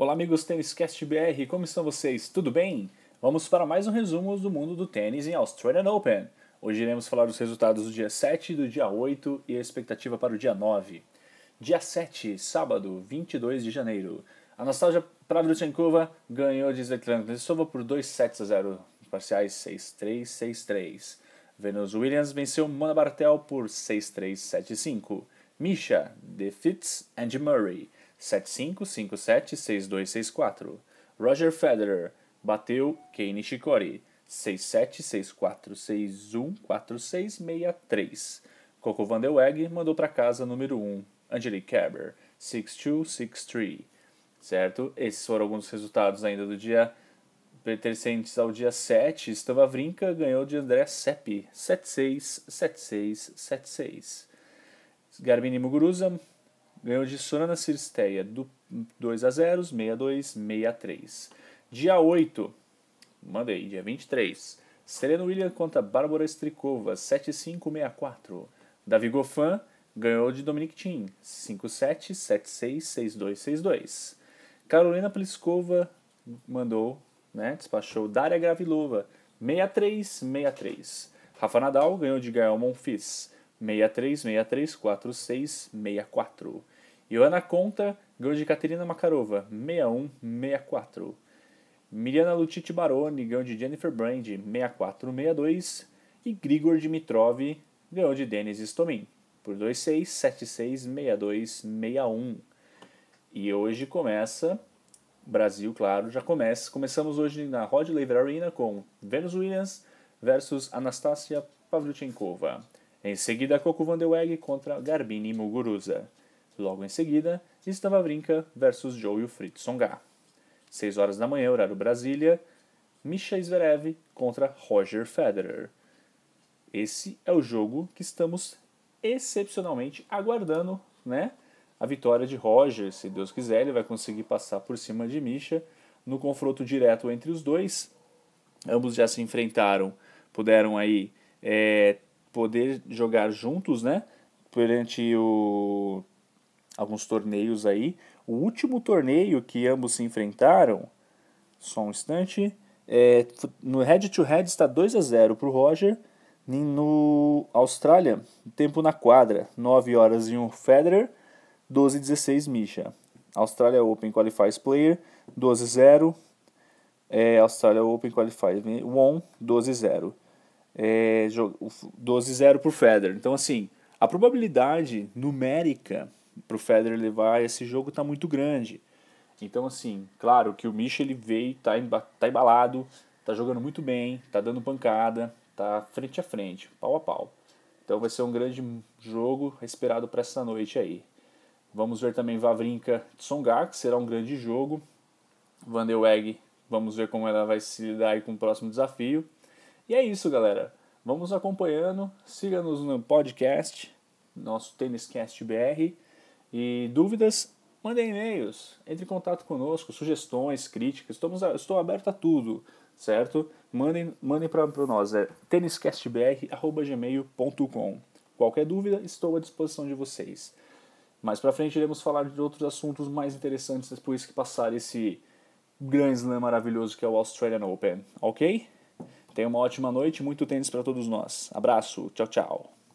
Olá amigos Tênis Cast BR, como estão vocês? Tudo bem? Vamos para mais um resumo do mundo do tênis em Australian Open. Hoje iremos falar dos resultados do dia 7, do dia 8 e a expectativa para o dia 9. Dia 7, sábado, 22 de janeiro. Anastasia Pavlyuchenkova ganhou de Svetlana Kuznetsova por 2 sets a 0, parciais 6-3, 6-3. Venus Williams venceu Mona Bartel por 6-3, 7-5. Misha defeats Andy Murray 7-5, 5-7, 6-2, 6-4. Roger Federer bateu Kei Nishikori 6-7, 6-4, 6-1, 4-6, 6-3. Coco Van der Weg mandou para casa número 1, Angelique Kerber 6-2, 6-3. Certo? Esses foram alguns resultados ainda do dia pertencentes ao dia 7. Stavavrinka ganhou de André Seppi 7-6, 7-6, 7-6. Garbine Muguruza ganhou de Sorana Cirsteia do 2 a 0, 62, 63. Dia 8, mandei, dia 23. Serena Williams contra Bárbara Strikova, 7-5-6-4. Davi Goffin ganhou de Dominic Thiem, 5-7, 7-6, 6-2, 6-2. Carolina Pliskova mandou, né, despachou Daria Gravilova, 6-3, 6-3. Rafa Nadal ganhou de Gael Monfils, 63, 63, 46, 64. Ioana Conta ganhou de Caterina Makarova, 61, 64. Miriana Lucic Baroni ganhou de Jennifer Brand, 64, 62. E Grigor Dimitrov ganhou de Denis Stomin, por 2-6, 7-6, 62, 61. E hoje começa, Brasil, claro, já começa. Começamos hoje na Rod Laver Arena com Venus Williams versus Anastasia Pavlyuchenkova. Em seguida, Coco Van der Weg contra Garbine Muguruza. Logo em seguida, Stavavrinka versus Joe Fritz Songa. 6 horas da manhã, horário Brasília, Misha Zverev contra Roger Federer. Esse é o jogo que estamos excepcionalmente aguardando, né? A vitória de Roger, se Deus quiser, ele vai conseguir passar por cima de Misha no confronto direto entre os dois. Ambos já se enfrentaram, puderam aí é, poder jogar juntos, né? Perante o, alguns torneios aí. O último torneio que ambos se enfrentaram, só um instante, é, no head to head está 2 a 0 para o Roger. No Austrália, tempo na quadra, 9 horas e 1 Federer, 12 16 Misha. Austrália Open Qualifiers Player, 12 0. É, Austrália Open Qualifiers 1, 12 0 é, 12-0 para o Federer. Então, assim, a probabilidade numérica para o Federer levar esse jogo está muito grande. Então, assim, claro que o Misha ele veio, tá, tá embalado, tá jogando muito bem, tá dando pancada, tá frente a frente, pau a pau. Então vai ser um grande jogo esperado para essa noite aí. Vamos ver também Vavrinka Tsonga, que será um grande jogo. Van der Weg, vamos ver como ela vai se lidar com o próximo desafio. E é isso, galera. Vamos acompanhando. Siga-nos no podcast, nosso Têniscast BR. E dúvidas, mandem e-mails. Entre em contato conosco, sugestões, críticas. Estamos, estou aberto a tudo, certo? Mandem, mandem para nós. É têniscastbr.gmail.com Qualquer dúvida, estou à disposição de vocês. Mais para frente iremos falar de outros assuntos mais interessantes depois que passar esse Grand Slam maravilhoso que é o Australian Open, ok? Tenha uma ótima noite, muito tênis para todos nós. Abraço, tchau, tchau.